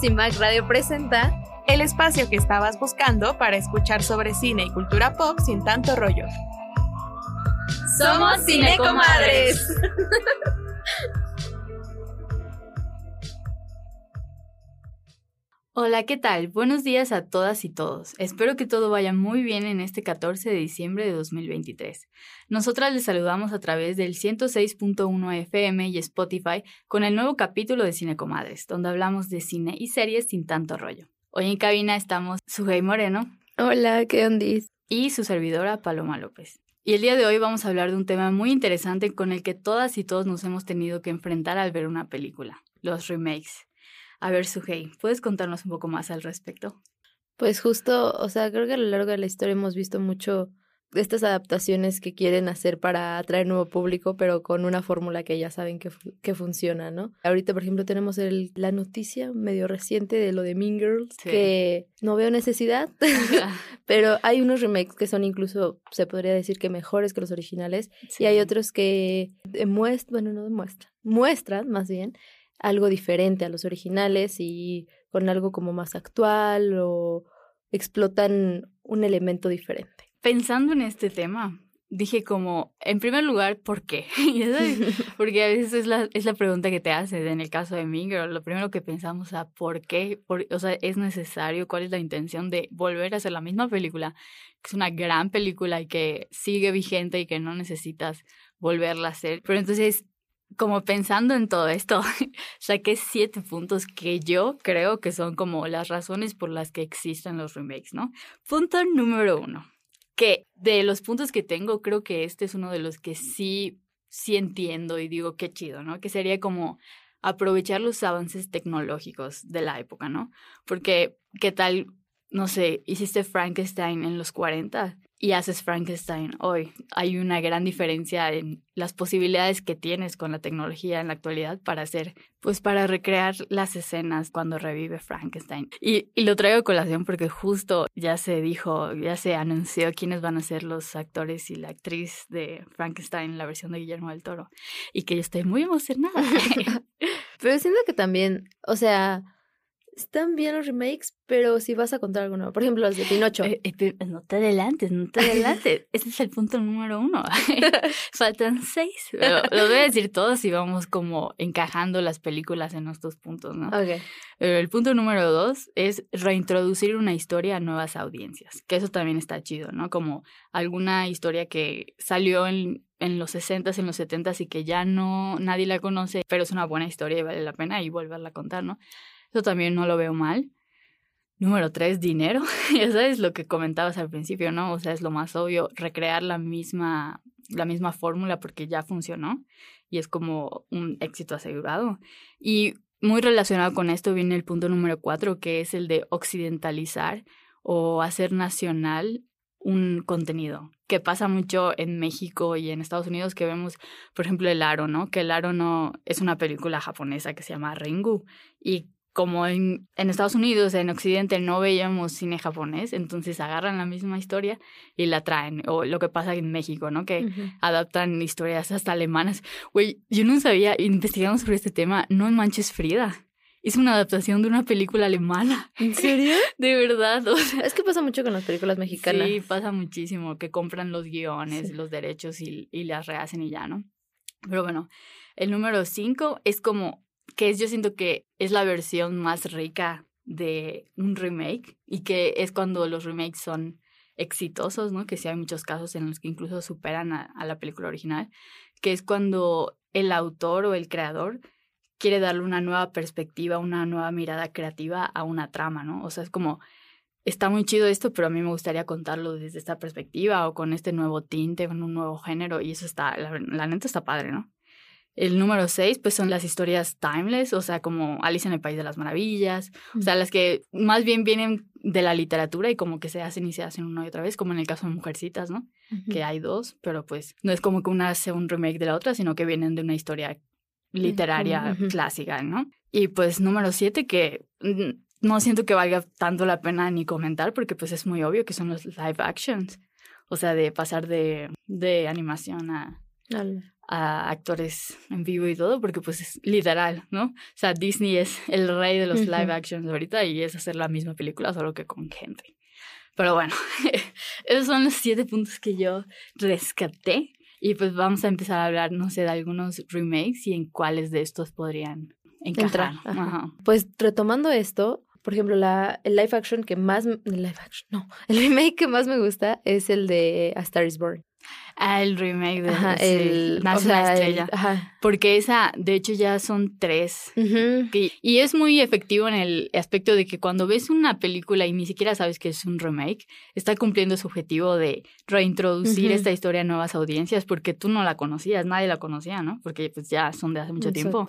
CIMAC Radio presenta el espacio que estabas buscando para escuchar sobre cine y cultura pop sin tanto rollo. Somos Cinecomadres. Hola, ¿qué tal? Buenos días a todas y todos. Espero que todo vaya muy bien en este 14 de diciembre de 2023. Nosotras les saludamos a través del 106.1 FM y Spotify con el nuevo capítulo de Cine Comadres, donde hablamos de cine y series sin tanto rollo. Hoy en cabina estamos Sujei Moreno. Hola, ¿qué ondis? Y su servidora Paloma López. Y el día de hoy vamos a hablar de un tema muy interesante con el que todas y todos nos hemos tenido que enfrentar al ver una película, los remakes. A ver, Sujei, ¿puedes contarnos un poco más al respecto? Pues justo, o sea, creo que a lo largo de la historia hemos visto mucho estas adaptaciones que quieren hacer para atraer nuevo público, pero con una fórmula que ya saben que, que funciona, ¿no? Ahorita, por ejemplo, tenemos el, la noticia medio reciente de lo de Mean Girls, que no veo necesidad, pero hay unos remakes que son incluso, se podría decir que mejores que los originales, y hay otros que demuestran, bueno, no demuestran, muestran más bien algo diferente a los originales y con algo como más actual o explotan un elemento diferente. Pensando en este tema, dije como, en primer lugar, ¿por qué? Porque a veces es la, es la pregunta que te hace en el caso de Minger. Lo primero que pensamos, a ¿por qué? o sea, ¿es necesario? ¿Cuál es la intención de volver a hacer la misma película? Que es una gran película y que sigue vigente y que no necesitas volverla a hacer. Pero entonces como pensando en todo esto, saqué siete puntos que yo creo que son como las razones por las que existen los remakes, ¿no? Punto número uno, que de los puntos que tengo, creo que este es uno de los que sí, sí entiendo y digo qué chido, ¿no? Que sería como aprovechar los avances tecnológicos de la época, ¿no? Porque, ¿qué tal? No sé, hiciste Frankenstein en los 40 y haces Frankenstein hoy. Hay una gran diferencia en las posibilidades que tienes con la tecnología en la actualidad para hacer, pues para recrear las escenas cuando revive Frankenstein. Y, y lo traigo a colación porque justo ya se dijo, ya se anunció quiénes van a ser los actores y la actriz de Frankenstein, la versión de Guillermo del Toro. Y que yo estoy muy emocionada. Pero siento que también, o sea, están bien los remakes, pero si vas a contar algo nuevo, por ejemplo, los de Pinocho. Eh, eh, no te adelantes, no te adelantes. Ese es el punto número uno. Faltan seis. Pero lo voy a decir todos y vamos como encajando las películas en estos puntos, ¿no? Ok. el punto número dos es reintroducir una historia a nuevas audiencias, que eso también está chido, ¿no? Como alguna historia que salió en, en los 60s, en los 70s y que ya no nadie la conoce, pero es una buena historia y vale la pena y volverla a contar, ¿no? Eso también no lo veo mal. Número tres, dinero. ya sabes lo que comentabas al principio, ¿no? O sea, es lo más obvio, recrear la misma, la misma fórmula porque ya funcionó y es como un éxito asegurado. Y muy relacionado con esto viene el punto número cuatro, que es el de occidentalizar o hacer nacional un contenido, que pasa mucho en México y en Estados Unidos, que vemos, por ejemplo, El Aro, ¿no? Que El Aro no es una película japonesa que se llama Ringu y como en, en, Estados Unidos, en Occidente, no veíamos cine japonés, entonces agarran la misma historia y la traen. O lo que pasa en México, ¿no? Que adaptan historias hasta alemanas. Güey, yo no sabía, investigamos sobre este tema, No Manches Frida. Es una adaptación de una película alemana. ¿En serio? De verdad. es que pasa mucho con las películas mexicanas. Sí, pasa muchísimo, que compran los guiones, los derechos y, y las rehacen y ya, ¿no? Pero bueno, el número cinco es como que es, yo siento que es la versión más rica de un remake y que es cuando los remakes son exitosos, ¿no? Que sí hay muchos casos en los que incluso superan a, la película original, que es cuando el autor o el creador quiere darle una nueva perspectiva, una nueva mirada creativa a una trama, ¿no? O sea, es como, está muy chido esto, pero a mí me gustaría contarlo desde esta perspectiva o con este nuevo tinte, con un nuevo género, y eso está, la, la neta está padre, ¿no? El número seis, pues son las historias timeless, o sea, como Alice en el País de las Maravillas, o sea, las que más bien vienen de la literatura y como que se hacen y se hacen una y otra vez, como en el caso de Mujercitas, ¿no? Que hay dos, pero pues no es como que una sea un remake de la otra, sino que vienen de una historia literaria clásica, ¿no? Y pues número siete, que no siento que valga tanto la pena ni comentar, porque pues es muy obvio que son los live actions, o sea, de pasar de, de animación a a actores en vivo y todo, porque pues es literal, ¿no? O sea, Disney es el rey de los live actions ahorita y es hacer la misma película, solo que con gente. Pero bueno, esos son los siete puntos que yo rescaté. Y pues vamos a empezar a hablar, no sé, de algunos remakes y en cuáles de estos podrían encajar. Pues retomando esto, por ejemplo, la, el live action que más... Live action, no. El remake que más me gusta es el de A Star is Born. Ah, el remake de ajá, el, Nace estrella. Porque esa, de hecho, ya son tres. y es muy efectivo en el aspecto de que cuando ves una película y ni siquiera sabes que es un remake, está cumpliendo su objetivo de reintroducir esta historia a nuevas audiencias porque tú no la conocías, nadie la conocía, ¿no? Porque pues ya son de hace mucho tiempo.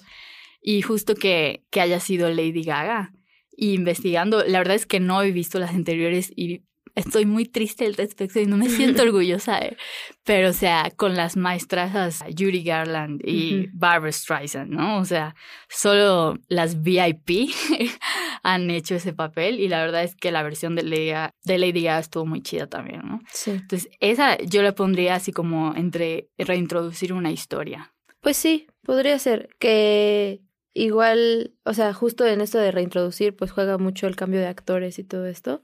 Y justo que, que haya sido Lady Gaga. Y investigando, la verdad es que no he visto las anteriores y estoy muy triste al respecto y no me siento orgullosa, eh. pero o sea, con las maestras Judy Garland y Barbara Streisand, ¿no? O sea, solo las VIP han hecho ese papel y la verdad es que la versión de Lady, de Lady Gaga estuvo muy chida también, ¿no? Sí. Entonces, esa yo la pondría así como entre reintroducir una historia. Pues sí, podría ser que Igual, o sea, justo en esto de reintroducir, pues juega mucho el cambio de actores y todo esto.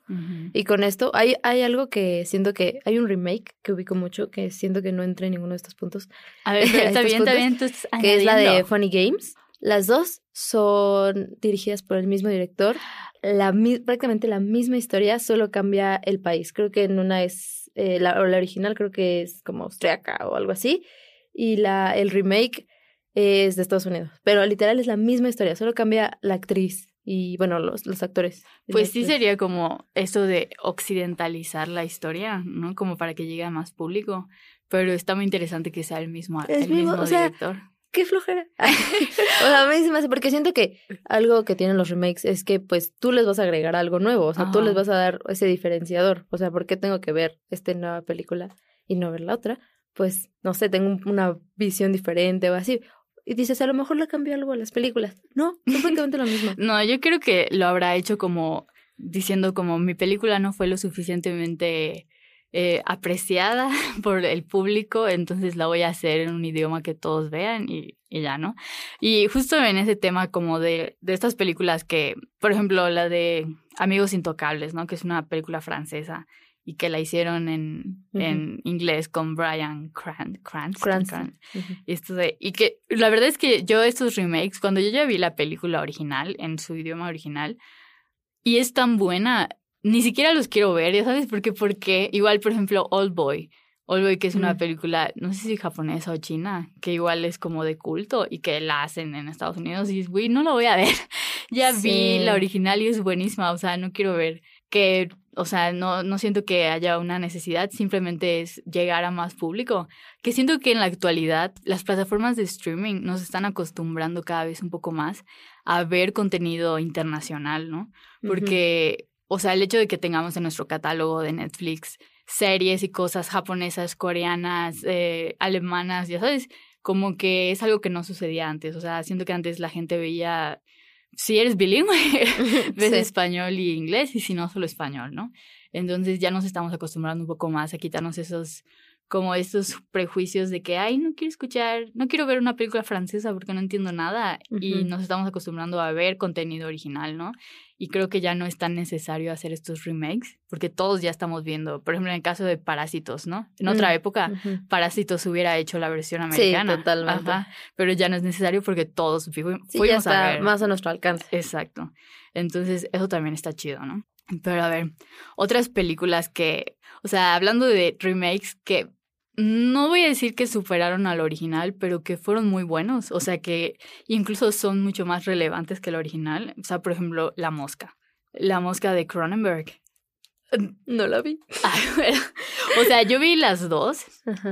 Y con esto, hay, hay algo que siento que hay un remake que ubico mucho, que siento que no entra en ninguno de estos puntos. A ver, está bien, está bien. que es la de Funny Games. Las dos son dirigidas por el mismo director. La, prácticamente la misma historia, solo cambia el país. Creo que en una es, eh, la, la original creo que es como austriaca o algo así. Y la, el remake es de Estados Unidos, pero literal es la misma historia, solo cambia la actriz y bueno, los, los actores. Pues sí sería como eso de occidentalizar la historia, ¿no? Como para que llegue a más público, pero está muy interesante que sea el mismo, el mismo, director. qué flojera. o sea, a mí se me hace, porque siento que algo que tienen los remakes es que pues tú les vas a agregar algo nuevo, o sea, tú les vas a dar ese diferenciador, o sea, ¿por qué tengo que ver esta nueva película y no ver la otra? Pues, no sé, tengo una visión diferente o así y dices, a lo mejor le cambió algo a las películas. No, es prácticamente lo mismo. no, yo creo que lo habrá hecho como diciendo como mi película no fue lo suficientemente eh, apreciada por el público, entonces la voy a hacer en un idioma que todos vean y, y ya, ¿no? Y justo en ese tema como de, de estas películas que, por ejemplo, la de Amigos Intocables, ¿no? Que es una película francesa y que la hicieron en, en inglés con Brian Cranston. esto de, y que la verdad es que yo estos remakes, cuando yo ya vi la película original en su idioma original, y es tan buena, ni siquiera los quiero ver, ya sabes por qué, porque igual, por ejemplo, Old Boy. Old Boy, que es una película, no sé si japonesa o china, que igual es como de culto y que la hacen en Estados Unidos y es, güey, no lo voy a ver. ya vi la original y es buenísima, o sea, no quiero ver que o sea, no, no siento que haya una necesidad, simplemente es llegar a más público. Que siento que en la actualidad las plataformas de streaming nos están acostumbrando cada vez un poco más a ver contenido internacional, ¿no? Porque, o sea, el hecho de que tengamos en nuestro catálogo de Netflix series y cosas japonesas, coreanas, eh, alemanas, ya sabes, como que es algo que no sucedía antes. O sea, siento que antes la gente veía si eres bilingüe, ves español y inglés y si no, solo español, ¿no? Entonces ya nos estamos acostumbrando un poco más a quitarnos esos como estos prejuicios de que, ay, no quiero escuchar, no quiero ver una película francesa porque no entiendo nada y nos estamos acostumbrando a ver contenido original, ¿no? Y creo que ya no es tan necesario hacer estos remakes porque todos ya estamos viendo, por ejemplo, en el caso de Parásitos, ¿no? En otra mm, época, Parásitos hubiera hecho la versión americana. Sí, totalmente. pero ya no es necesario porque todos fuimos ya está más a nuestro alcance. Exacto. Entonces, eso también está chido, ¿no? Pero a ver, otras películas que, o sea, hablando de remakes que no voy a decir que superaron al original, pero que fueron muy buenos, o sea, que incluso son mucho más relevantes que el original. O sea, por ejemplo, La Mosca. La Mosca de Cronenberg. No la vi. o sea, yo vi las dos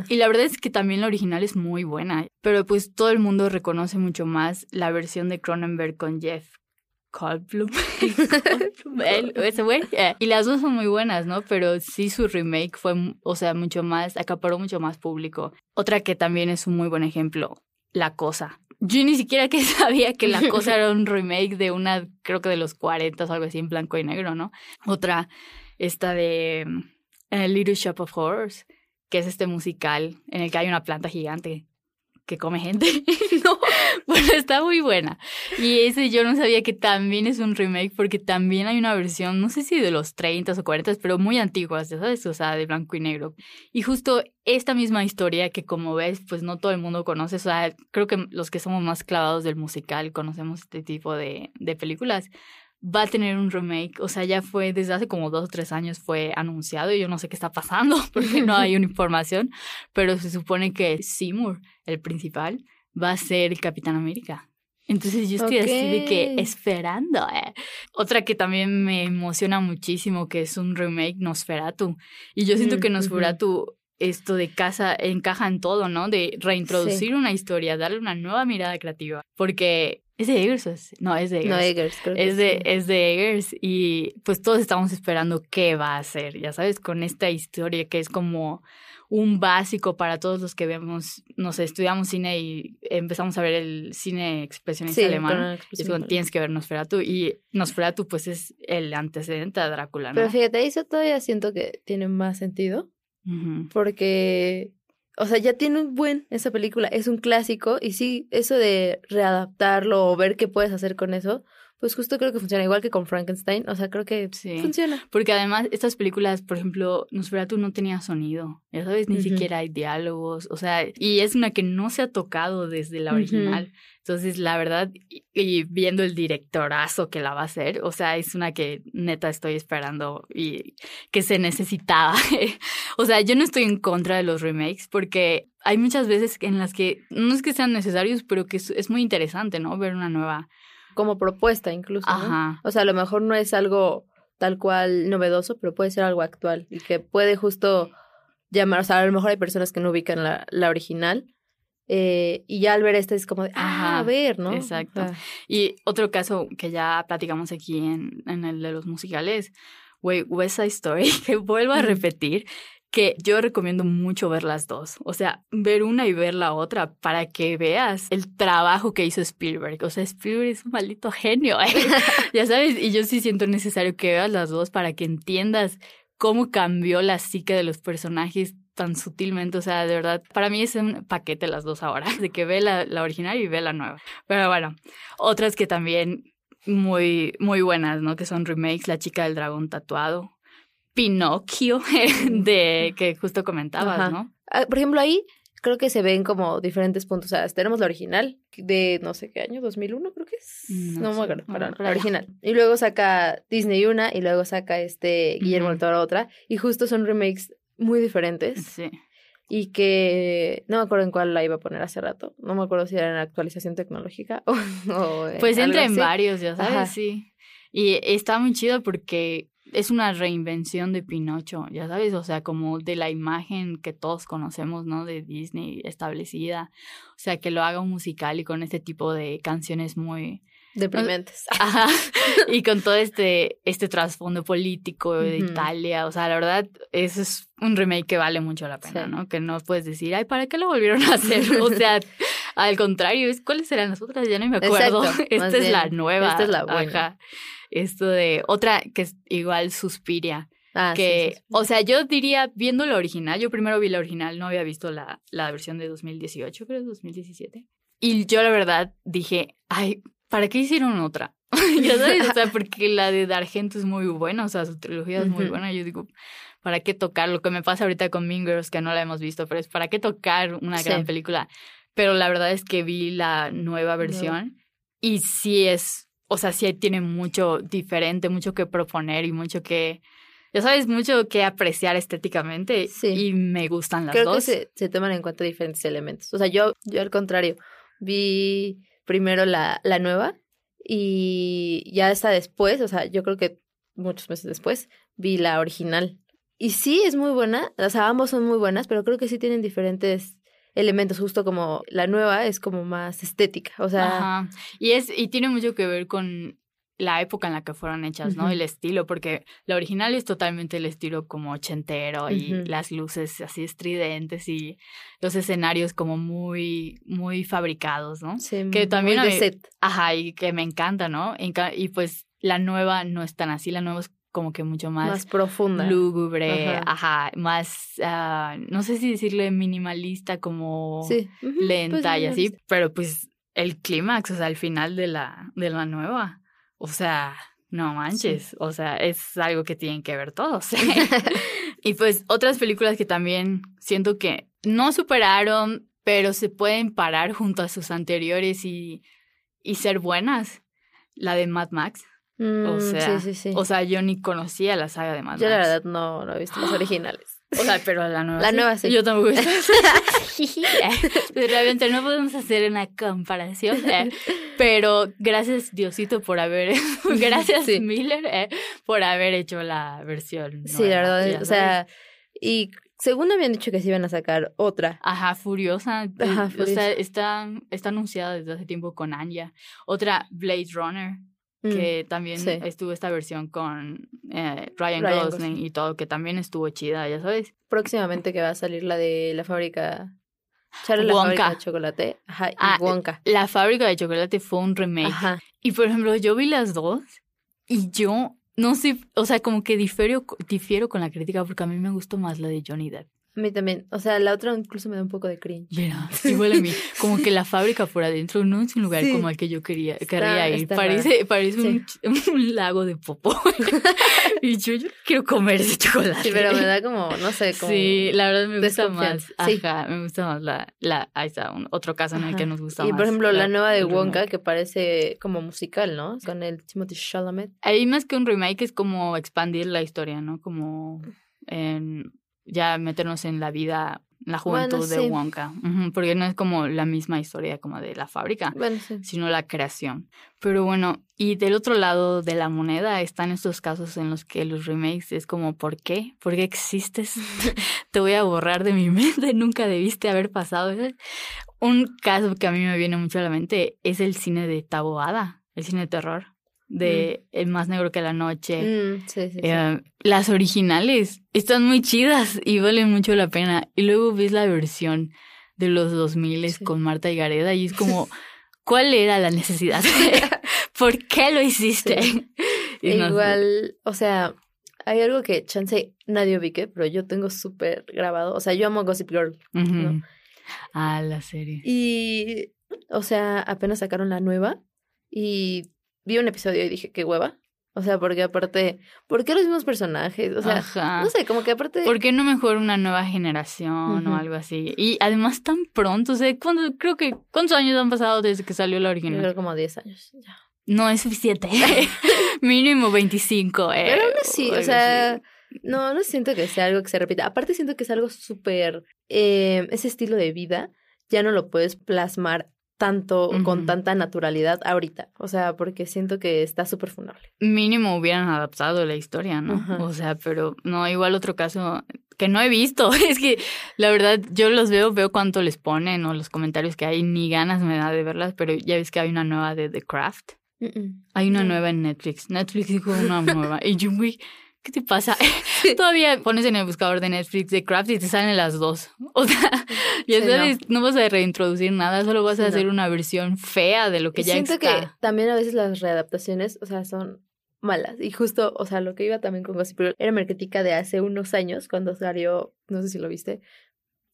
y la verdad es que también la original es muy buena, pero pues todo el mundo reconoce mucho más la versión de Cronenberg con Jeff Goldblum. ese güey. Eh, y las dos son muy buenas, ¿no? Pero sí su remake fue, o sea, mucho más, acaparó mucho más público. Otra que también es un muy buen ejemplo, La Cosa. Yo ni siquiera que sabía que La Cosa era un remake de una, creo que de los 40 o algo así en blanco y negro, ¿no? Otra, esta de uh, Little Shop of Horrors, que es este musical en el que hay una planta gigante que come gente. no, bueno, está muy buena. Y ese yo no sabía que también es un remake porque también hay una versión, no sé si de los 30 o 40, pero muy antiguas, ¿sabes? O sea, de blanco y negro. Y justo esta misma historia que como ves, pues no todo el mundo conoce, o sea, creo que los que somos más clavados del musical conocemos este tipo de, de películas va a tener un remake. O sea, ya fue desde hace como dos o tres años fue anunciado y yo no sé qué está pasando porque no hay una información, pero se supone que Seymour, el principal, va a ser Capitán América. Entonces yo estoy así de que esperando. Eh. Otra que también me emociona muchísimo, que es un remake, Nosferatu. Y yo siento que Nosferatu esto de casa encaja en todo, ¿no? De reintroducir una historia, darle una nueva mirada creativa. Porque ¿Es de Eggers? No, es de Eggers. No, Eggers, creo es de, Es de Eggers y pues todos estamos esperando qué va a hacer, ya sabes, con esta historia que es como un básico para todos los que vemos, no sé, estudiamos cine y empezamos a ver el cine expresionista alemán. Y tienes que ver Nosferatu y Nosferatu pues es el antecedente a Drácula, ¿no? Pero fíjate, eso todavía siento que tiene más sentido porque o sea, ya tiene un buen esa película, es un clásico y sí, eso de readaptarlo o ver qué puedes hacer con eso, pues justo creo que funciona igual que con Frankenstein, o sea, creo que sí. funciona. Porque además estas películas, por ejemplo, Nosferatu no tenía sonido, ya sabes, ni siquiera hay diálogos, o sea, y es una que no se ha tocado desde la original. Entonces, la verdad, y, viendo el directorazo que la va a hacer, o sea, es una que neta estoy esperando y que se necesitaba. o sea, yo no estoy en contra de los remakes porque hay muchas veces en las que no es que sean necesarios, pero que es, muy interesante, ¿no? Ver una nueva. Como propuesta, incluso. Ajá. O sea, a lo mejor no es algo tal cual novedoso, pero puede ser algo actual y que puede justo llamar. O sea, a lo mejor hay personas que no ubican la, la original eh, y ya al ver este es como de, ah, a ver, ¿no? Exacto. Y otro caso que ya platicamos aquí en, en el de los musicales, güey, West Side Story, que vuelvo a repetir, que yo recomiendo mucho ver las dos. O sea, ver una y ver la otra para que veas el trabajo que hizo Spielberg. O sea, Spielberg es un maldito genio. ¿eh? ya sabes, y yo sí siento necesario que veas las dos para que entiendas cómo cambió la psique de los personajes tan sutilmente, o sea, de verdad, para mí es un paquete las dos ahora, de que ve la, la original y ve la nueva. Pero bueno, otras que también muy, muy buenas, ¿no? Que son remakes, La chica del dragón tatuado, Pinocchio, de que justo comentabas, ¿no? Ah, por ejemplo, ahí creo que se ven como diferentes puntos. O sea, tenemos la original de no sé qué año, 2001 creo que es. No, me acuerdo, la original. Y luego saca Disney una y luego saca este Guillermo del Toro otra. Y justo son remakes muy diferentes. Sí. Y que no me acuerdo en cuál la iba a poner hace rato. No me acuerdo si era en actualización tecnológica o. pues entra en varios, ya sabes, sí. Y está muy chido porque es una reinvención de Pinocho, ya sabes, o sea, como de la imagen que todos conocemos, ¿no? De Disney establecida. O sea, que lo haga un musical y con este tipo de canciones muy Deprimentes. Ajá. Y con todo este, este trasfondo político de Italia. O sea, la verdad, eso es un remake que vale mucho la pena, ¿no? Que no puedes decir, ay, ¿para qué lo volvieron a hacer? o sea, al contrario, ¿cuáles eran las otras? Ya no me acuerdo. esta es la nueva. Esta es la buena. Esto de otra que es igual Suspiria. Ah, que, o sea, yo diría, viendo la original, yo primero vi la original, no había visto la, la versión de 2018, creo, 2017. Y yo la verdad dije, ay, ¿para qué hicieron otra? ya sabes, o sea, porque la de Dargento es muy buena, o sea, su trilogía es muy buena. Yo digo, ¿para qué tocar? Lo que me pasa ahorita con Mean que no la hemos visto, pero es ¿para qué tocar una gran película? Pero la verdad es que vi la nueva versión y sí es, o sea, sí tiene mucho diferente, mucho que proponer y mucho que, ya sabes, mucho que apreciar estéticamente y me gustan las dos. Creo que se, se toman en cuenta diferentes elementos. O sea, yo, yo al contrario, vi primero la, la nueva y ya hasta después, o sea, yo creo que muchos meses después, vi la original. Y sí, es muy buena, o sea, ambos son muy buenas, pero creo que sí tienen diferentes elementos, justo como la nueva es como más estética, o sea... Ajá. Y, es, y tiene mucho que ver con la época en la que fueron hechas, ¿no? El estilo, porque la original es totalmente el estilo como ochentero y las luces así estridentes y los escenarios como muy, muy fabricados, ¿no? Sí, que también muy de set. Ajá, y que me encanta, ¿no? Y pues la nueva no es tan así, la nueva es como que mucho más, Más profunda. lúgubre, Ajá. ajá, más, ah, no sé si decirle minimalista, como Sí. Ujú, lenta pues, y así, pero pues el clímax, o sea, al final de la, de la nueva, o sea, no manches, o sea, es algo que tienen que ver todos. y pues otras películas que también siento que no superaron, pero se pueden parar junto a sus anteriores y, y ser buenas. La de Mad Max. Mm, sea, sí, sí, sí. O sea, yo ni conocía la saga de Mad Yo la verdad no, no he visto las originales. O sea, pero la nueva. La sí. nueva sí. Yo tampoco. he visto. Pero realmente no podemos hacer una comparación. eh, Pero gracias Diosito por haber, gracias. Miller eh, por haber hecho la versión. Sí, la verdad, o sea, y según habían dicho que se iban a sacar otra. Ajá, Furiosa. eh, O sea, está, está anunciada desde hace tiempo con Anya. Otra, Blade Runner, Mm, que también sí. estuvo esta versión con eh, Ryan, Ryan Gosling, Gosling. y todo, que también estuvo chida, ya sabes. Próximamente que va a salir la de la fábrica. Charlie la Wonka. fábrica de chocolate. Ajá, y Ah, Wonka. La fábrica de chocolate fue un remake. Ajá. Y por ejemplo, yo vi las dos y yo no sé, o sea, como que difiero, difiero con la crítica porque a mí me gustó más la de Johnny Depp. A mí también. O sea, la otra incluso me da un poco de cringe. Mira, igual a mí, como que la fábrica por adentro no es un lugar Sí. como al que yo quería, querría ir. Parece, parece un, un lago de popó. y yo, yo quiero comer ese chocolate. Sí, pero me da como, no sé, como. Sí, la verdad me gusta más. Sí. Ajá, me gusta más la, la, ahí está, un- otro caso en el que nos gusta Y más. por ejemplo, la, nueva de el Wonka, que parece como musical, ¿no? Con el Timothy Chalamet. Ahí más que un remake es como expandir la historia, ¿no? Como en ya meternos en la vida, la Bueno, juventud de sí. Wonka. Porque no es como la misma historia como de la fábrica, Bueno, sí. sino la creación. Pero bueno, y del otro lado de la moneda están estos casos en los que los remakes es como, ¿por qué? ¿Por qué existes? Te voy a borrar de mi mente, nunca debiste haber pasado. Un caso que a mí me viene mucho a la mente es el cine de Taboada, el cine de terror, de El más negro que la noche. Mm, sí, sí, sí. Eh, las originales están muy chidas y valen mucho la pena. Y luego ves la versión de los 2000 Sí. con Marta y Gareda y es como, ¿cuál era la necesidad? ¿Por qué lo hiciste? E no sé. igual, o sea, hay algo que chance nadie ubique, pero yo tengo súper grabado. O sea, yo amo Gossip Girl. ¿no? Ah, la serie. Y, o sea, apenas sacaron la nueva y vi un episodio y dije, qué hueva. O sea, porque aparte, ¿por qué los mismos personajes? O sea, Ajá. no sé, como que aparte... ¿Por qué no mejor una nueva generación o algo así? Y además tan pronto, o sea, ¿cuándo- creo que ¿cuántos años han pasado desde que salió la original? creo como 10 años. ya. No es suficiente. Mínimo 25. Eh, Pero aún así, o así. sea, no, no siento que sea algo que se repita. Aparte siento que es algo súper, eh, ese estilo de vida ya no lo puedes plasmar tanto o con tanta naturalidad ahorita. O sea, porque siento que está súper funable. Mínimo hubieran adaptado la historia, ¿no? O sea, pero no, igual otro caso que no he visto. Es que la verdad yo los veo, veo cuánto les ponen o los comentarios que hay, ni ganas me da de verlas, pero ya ves que hay una nueva de The Craft. Hay una No. nueva en Netflix. Netflix dijo una nueva. Y yo, ¿qué te pasa? Todavía pones en el buscador de Netflix The Craft y te salen las dos. O sea, ya Sí, sabes, no. vas a reintroducir nada, solo vas Sí, a no. hacer una versión fea de lo que Y ya siento está. que también a veces las readaptaciones, o sea, son malas. Y justo, o sea, lo que iba también con Gossip Girl era mi crítica de hace unos años, cuando salió, no sé si lo viste,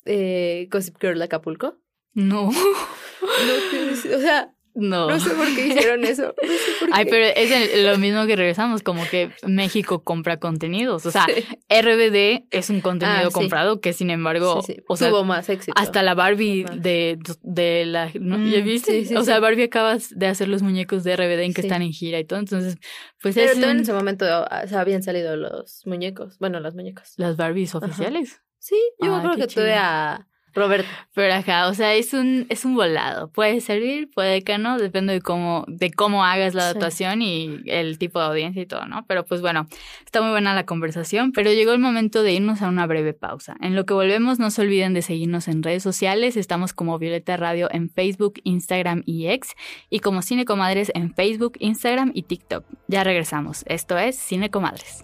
eh, Gossip Girl Acapulco. No, No, o sea, no. no sé por qué hicieron eso. No sé por Ay, qué. pero es lo mismo que regresamos, como que México compra contenidos. O sea, Sí. RBD es un contenido Ah, sí. comprado que sin embargo, Sí, sí. o sea, tuvo más éxito. hasta la Barbie de, de la... ¿no? Mm, ¿Ya viste? sí, sí, o sea. Barbie acabas de hacer los muñecos de RBD en que están en gira y todo. Entonces, pues Pero es un- en ese momento o sea, habían salido los muñecos. Bueno, las muñecas. las Barbies Ajá. oficiales. Sí, yo Ah, qué que tuve chido. a Roberto. Pero acá, o sea, es un, es un volado. Puede servir, puede que no, depende de cómo, de cómo hagas la Sí. adaptación y el tipo de audiencia y todo, ¿no? Pero pues bueno, está muy buena la conversación, pero llegó el momento de irnos a una breve pausa. En lo que volvemos, no se olviden de seguirnos en redes sociales. Estamos como Violeta Radio en Facebook, Instagram y X, y como Cine Comadres en Facebook, Instagram y TikTok. Ya regresamos. Esto es Cine Comadres.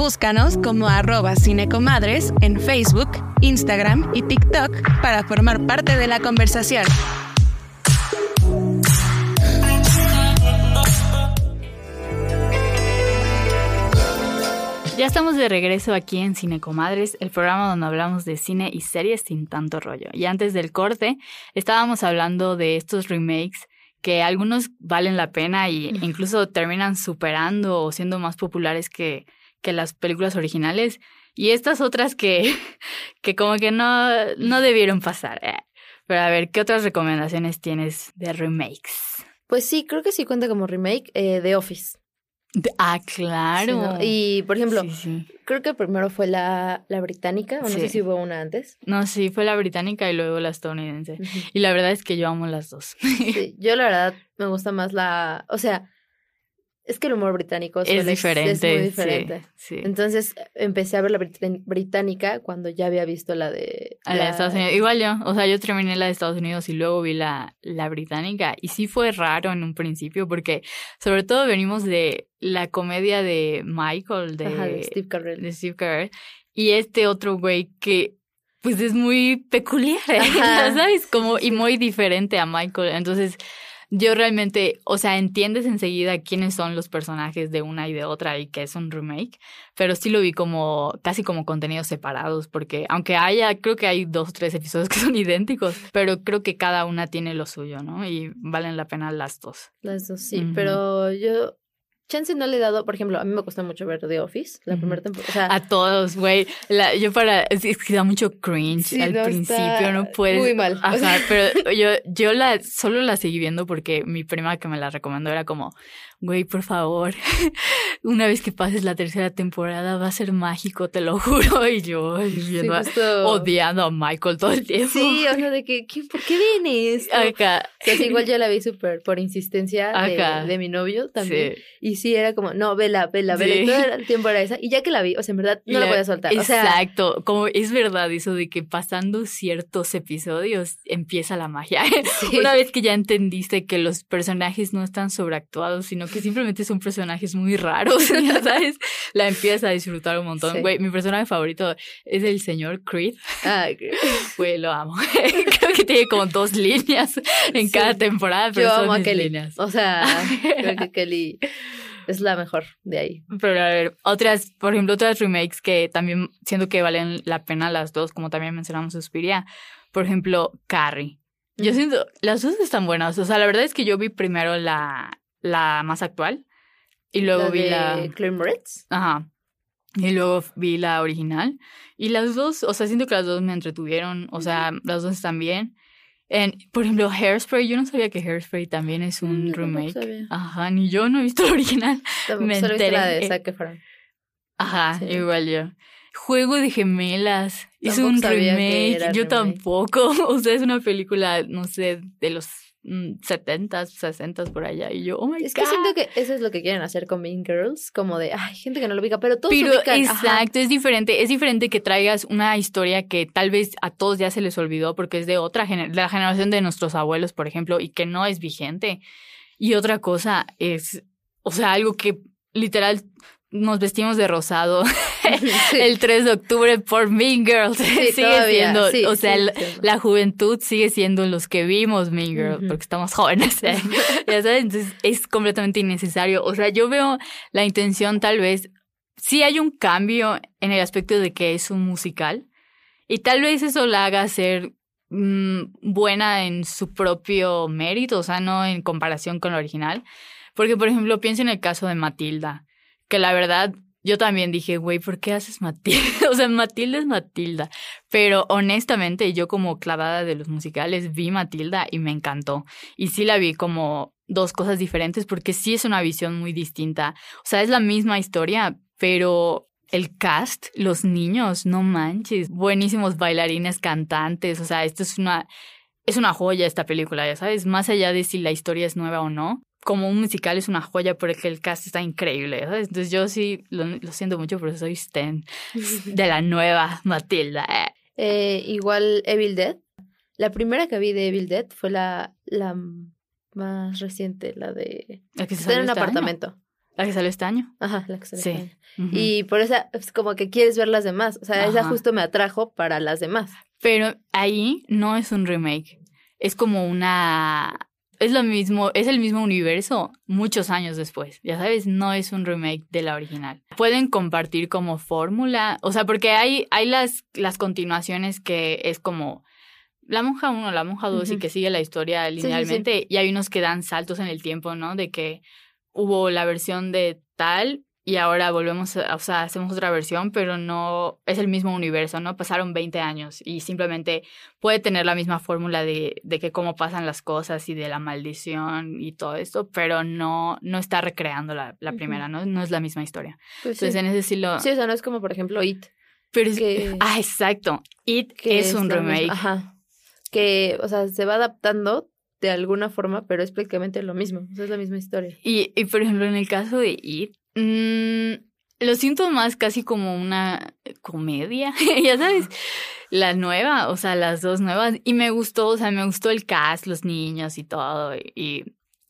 Búscanos como arroba cinecomadres en Facebook, Instagram y TikTok para formar parte de la conversación. Ya estamos de regreso aquí en Cinecomadres, el programa donde hablamos de cine y series sin tanto rollo. Y antes del corte, estábamos hablando de estos remakes que algunos valen la pena e incluso terminan superando o siendo más populares que, que las películas originales. Y estas otras que, que como que no, no debieron pasar. Eh. Pero a ver, ¿qué otras recomendaciones tienes de remakes? Pues sí, creo que sí cuenta como remake eh, de Office. Ah, claro. Y, por ejemplo, creo que primero fue la, la británica, o no sé si hubo una antes. No, sí, fue la británica y luego la estadounidense. Y la verdad es que yo amo las dos. Sí, yo la verdad me gusta más la, o sea, es que el humor británico es diferente. Es muy diferente. Entonces empecé a ver la británica cuando ya había visto la de... La, de Estados Unidos. Igual yo, o sea, yo terminé la de Estados Unidos y luego vi la, la británica. Y sí fue raro en un principio porque sobre todo venimos de la comedia de Michael, de, Steve Carell. De Steve Carell. Y este otro güey que pues es muy peculiar, ¿sabes? Como y muy diferente a Michael. Entonces yo realmente, o sea, entiendes enseguida quiénes son los personajes de una y de otra y que es un remake, pero sí lo vi como casi como contenidos separados, porque aunque haya, creo que hay dos o tres episodios que son idénticos, pero creo que cada una tiene lo suyo, ¿no? Y valen la pena las dos. Las dos, sí, pero yo chance no le he dado, por ejemplo, a mí me costó mucho ver The Office, la primera temporada. a todos, güey. Yo para, es, que da mucho cringe al principio, no puedes. Muy mal. Ajá, pero yo, yo la, solo la seguí viendo porque mi prima que me la recomendó era como, güey, por favor, una vez que pases la tercera temporada va a ser mágico, te lo juro. Y yo odiando a Michael todo el tiempo. Sí, o sea, de que, ¿por qué vienes? Acá. igual yo la vi súper por insistencia de, de, mi novio también. Y sí, era como, no, vela, vela, vela. Y todo el tiempo era esa. Y ya que la vi, o sea, en verdad, no la, voy a soltar. Exacto, como es verdad eso de que pasando ciertos episodios empieza la magia. Una vez que ya entendiste que los personajes no están sobreactuados, sino que simplemente son personajes muy raros, ya sabes, la empiezas a disfrutar un montón. Güey, mi personaje favorito es el señor Creed. Ah, güey, lo amo. creo que tiene como dos líneas en cada temporada, pero Yo son amo a Kelly. líneas. O sea, creo que Kelly es la mejor de ahí. Pero a ver, otras, por ejemplo, otras remakes que también siento que valen la pena las dos, como también mencionamos Suspiria. Por ejemplo, Carrie. Yo siento, las dos están buenas. O sea, la verdad es que yo vi primero la, la más actual. Y luego vi la. Claire Moretz. Ajá. Y luego vi la original. Y las dos, o sea, siento que las dos me entretuvieron. O sea, las dos están bien. En, por ejemplo, Hairspray, yo no sabía que Hairspray también es un mm, remake. Ajá, ni yo no he visto la original. me enteré. la de Zac Efron. Ajá, igual yo. Juego de gemelas. es un remake. Yo tampoco. O sea, es una película, no sé, de los 70, mm, 60 por allá. Y yo, oh my es God. Es que siento que eso es lo que quieren hacer con Mean Girls, como de, ay, gente que no lo ubica, pero todos pero, ubican. Exacto, es diferente. Es diferente que traigas una historia que tal vez a todos ya se les olvidó porque es de otra generación, de la generación de nuestros abuelos, por ejemplo, y que no es vigente. Y otra cosa es, o sea, algo que literal nos vestimos de rosado el 3 de octubre por Mean Girls. sigue siendo, o sea, la, juventud sigue siendo los que vimos Mean Girls, porque estamos jóvenes. ¿eh? ya sabes, entonces es completamente innecesario. O sea, yo veo la intención tal vez, sí hay un cambio en el aspecto de que es un musical, y tal vez eso la haga ser mm, buena en su propio mérito, o sea, no en comparación con lo original. Porque, por ejemplo, pienso en el caso de Matilda que la verdad yo también dije, güey, ¿por qué haces Matilda? o sea, Matilda es Matilda. Pero honestamente, yo como clavada de los musicales vi Matilda y me encantó. Y sí la vi como dos cosas diferentes porque sí es una visión muy distinta. O sea, es la misma historia, pero el cast, los niños, no manches, buenísimos bailarines, cantantes, o sea, esto es una es una joya esta película, ya sabes, más allá de si la historia es nueva o no, como un musical es una joya porque el cast está increíble, ¿sabes? Entonces yo sí lo, siento mucho, pero soy Stan de la nueva Matilda. Eh, igual Evil Dead. La primera que vi de Evil Dead fue la, la más reciente, la de... La que salió en un este apartamento. Año. ¿La que salió este año? Ajá, la que salió sí. este año. Y por eso es como que quieres ver las demás. O sea, esa justo me atrajo para las demás. Pero ahí no es un remake. Es como una es lo mismo, es el mismo universo muchos años después. Ya sabes, no es un remake de la original. Pueden compartir como fórmula, o sea, porque hay, hay las, las continuaciones que es como la monja 1, la monja 2 y que sigue la historia linealmente. Y hay unos que dan saltos en el tiempo, ¿no? De que hubo la versión de tal y ahora volvemos, a, o sea, hacemos otra versión, pero no es el mismo universo, ¿no? Pasaron 20 años y simplemente puede tener la misma fórmula de, de que cómo pasan las cosas y de la maldición y todo esto, pero no, no está recreando la, la primera, ¿no? No es la misma historia. Pues Entonces, en ese estilo... Sí, o sea, no es como, por ejemplo, It. Pero es que... Ah, exacto. It que es, un remake. Ajá. Que, o sea, se va adaptando de alguna forma, pero es prácticamente lo mismo. O sea, es la misma historia. Y, y por ejemplo, en el caso de It, Mm, lo siento más casi como una comedia, ya sabes, la nueva, o sea, las dos nuevas. Y me gustó, o sea, me gustó el cast, los niños y todo. Y, y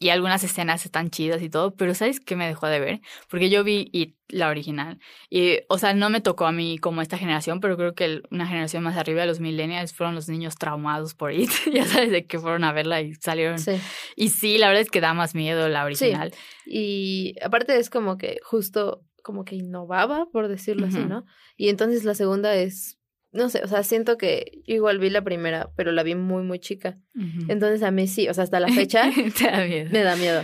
algunas escenas están chidas y todo, pero ¿sabes qué me dejó de ver? Porque yo vi It, la original. Y, o sea, no me tocó a mí como esta generación, pero creo que una generación más arriba de los millennials fueron los niños traumados por It. ya sabes, de que fueron a verla y salieron. Sí. Y sí, la verdad es que da más miedo la original. Y aparte es como que justo como que innovaba, por decirlo así, ¿no? Y entonces la segunda es no sé, o sea, siento que igual vi la primera, pero la vi muy, muy chica. Entonces a mí sí, o sea, hasta la fecha me da miedo.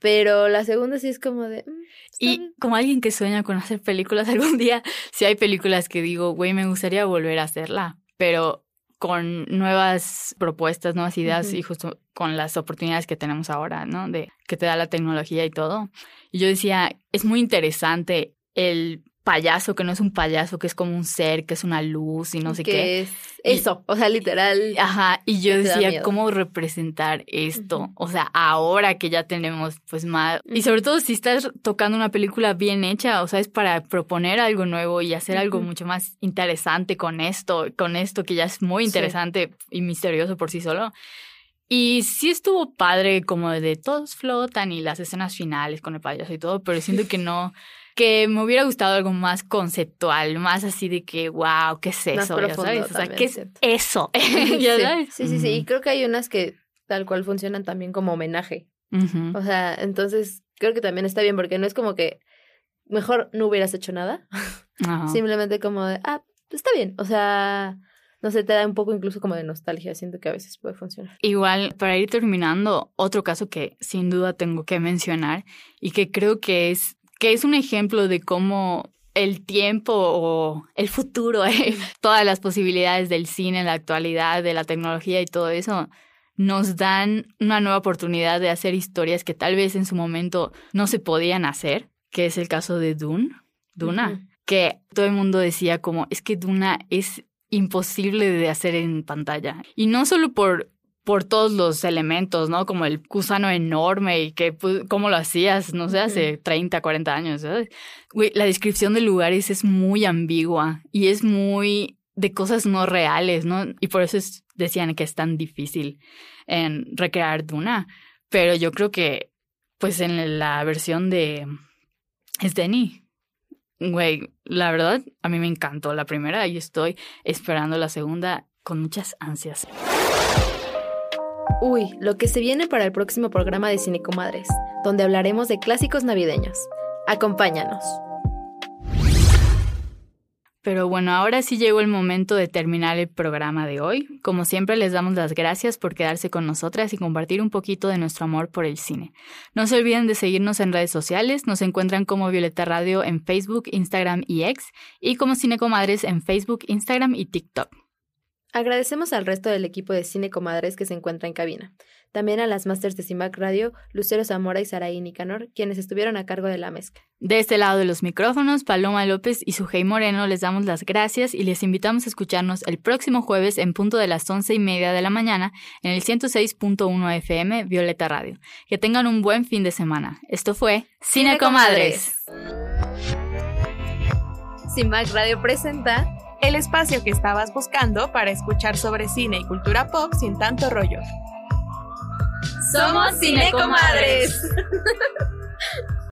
Pero la segunda sí es como de... Mm, y como alguien que sueña con hacer películas algún día, sí hay películas que digo, güey, me gustaría volver a hacerla, pero con nuevas propuestas, nuevas ideas y justo con las oportunidades que tenemos ahora, ¿no? De que te da la tecnología y todo. Y yo decía, es muy interesante el payaso que no es un payaso, que es como un ser, que es una luz y no sé qué. Es eso, o sea, literal. Ajá, y yo decía, ¿cómo representar esto? O sea, ahora que ya tenemos pues más... Y sobre todo si estás tocando una película bien hecha, o sea, es para proponer algo nuevo y hacer algo mucho más interesante con esto, con esto que ya es muy interesante y misterioso por sí solo. Y sí estuvo padre como de todos flotan y las escenas finales con el payaso y todo, pero siento que no que me hubiera gustado algo más conceptual, más así de que, wow, ¿qué es eso? ¿ya sabes? O sea, ¿qué es eso? ¿Ya sí. sabes? Sí, sí, sí. Y creo que hay unas que tal cual funcionan también como homenaje. O sea, entonces creo que también está bien porque no es como que mejor no hubieras hecho nada. Simplemente como de, ah, está bien. O sea, no sé, te da un poco incluso como de nostalgia, siento que a veces puede funcionar. Igual, para ir terminando, otro caso que sin duda tengo que mencionar y que creo que es que es un ejemplo de cómo el tiempo o el futuro, todas las posibilidades del cine en la actualidad, de la tecnología y todo eso, nos dan una nueva oportunidad de hacer historias que tal vez en su momento no se podían hacer, que es el caso de Dune, Duna, que todo el mundo decía como, es que Duna es imposible de hacer en pantalla. Y no solo por por todos los elementos, ¿no? Como el gusano enorme y que, pues, ¿cómo lo hacías? No sé, hace 30, 40 años, ¿sabes? Güey, la descripción de lugares es muy ambigua y es muy de cosas no reales, ¿no? Y por eso decían que es tan difícil en recrear Duna. Pero yo creo que, pues, en la versión de Denny, güey, la verdad, a mí me encantó la primera y estoy esperando la segunda con muchas ansias. Uy, lo que se viene para el próximo programa de Cinecomadres, donde hablaremos de clásicos navideños. Acompáñanos. Pero bueno, ahora sí llegó el momento de terminar el programa de hoy. Como siempre, les damos las gracias por quedarse con nosotras y compartir un poquito de nuestro amor por el cine. No se olviden de seguirnos en redes sociales. Nos encuentran como Violeta Radio en Facebook, Instagram y X, y como Cinecomadres en Facebook, Instagram y TikTok. Agradecemos al resto del equipo de Cine Comadres que se encuentra en cabina. También a las masters de CIMAC Radio, Lucero Zamora y Saraí Nicanor, quienes estuvieron a cargo de la mezcla. De este lado de los micrófonos, Paloma López y Sujei Moreno les damos las gracias y les invitamos a escucharnos el próximo jueves en punto de las once y media de la mañana en el 106.1 FM Violeta Radio. Que tengan un buen fin de semana. Esto fue Cine Comadres. CIMAC Radio presenta el espacio que estabas buscando para escuchar sobre cine y cultura pop sin tanto rollo. Somos Cinecomadres.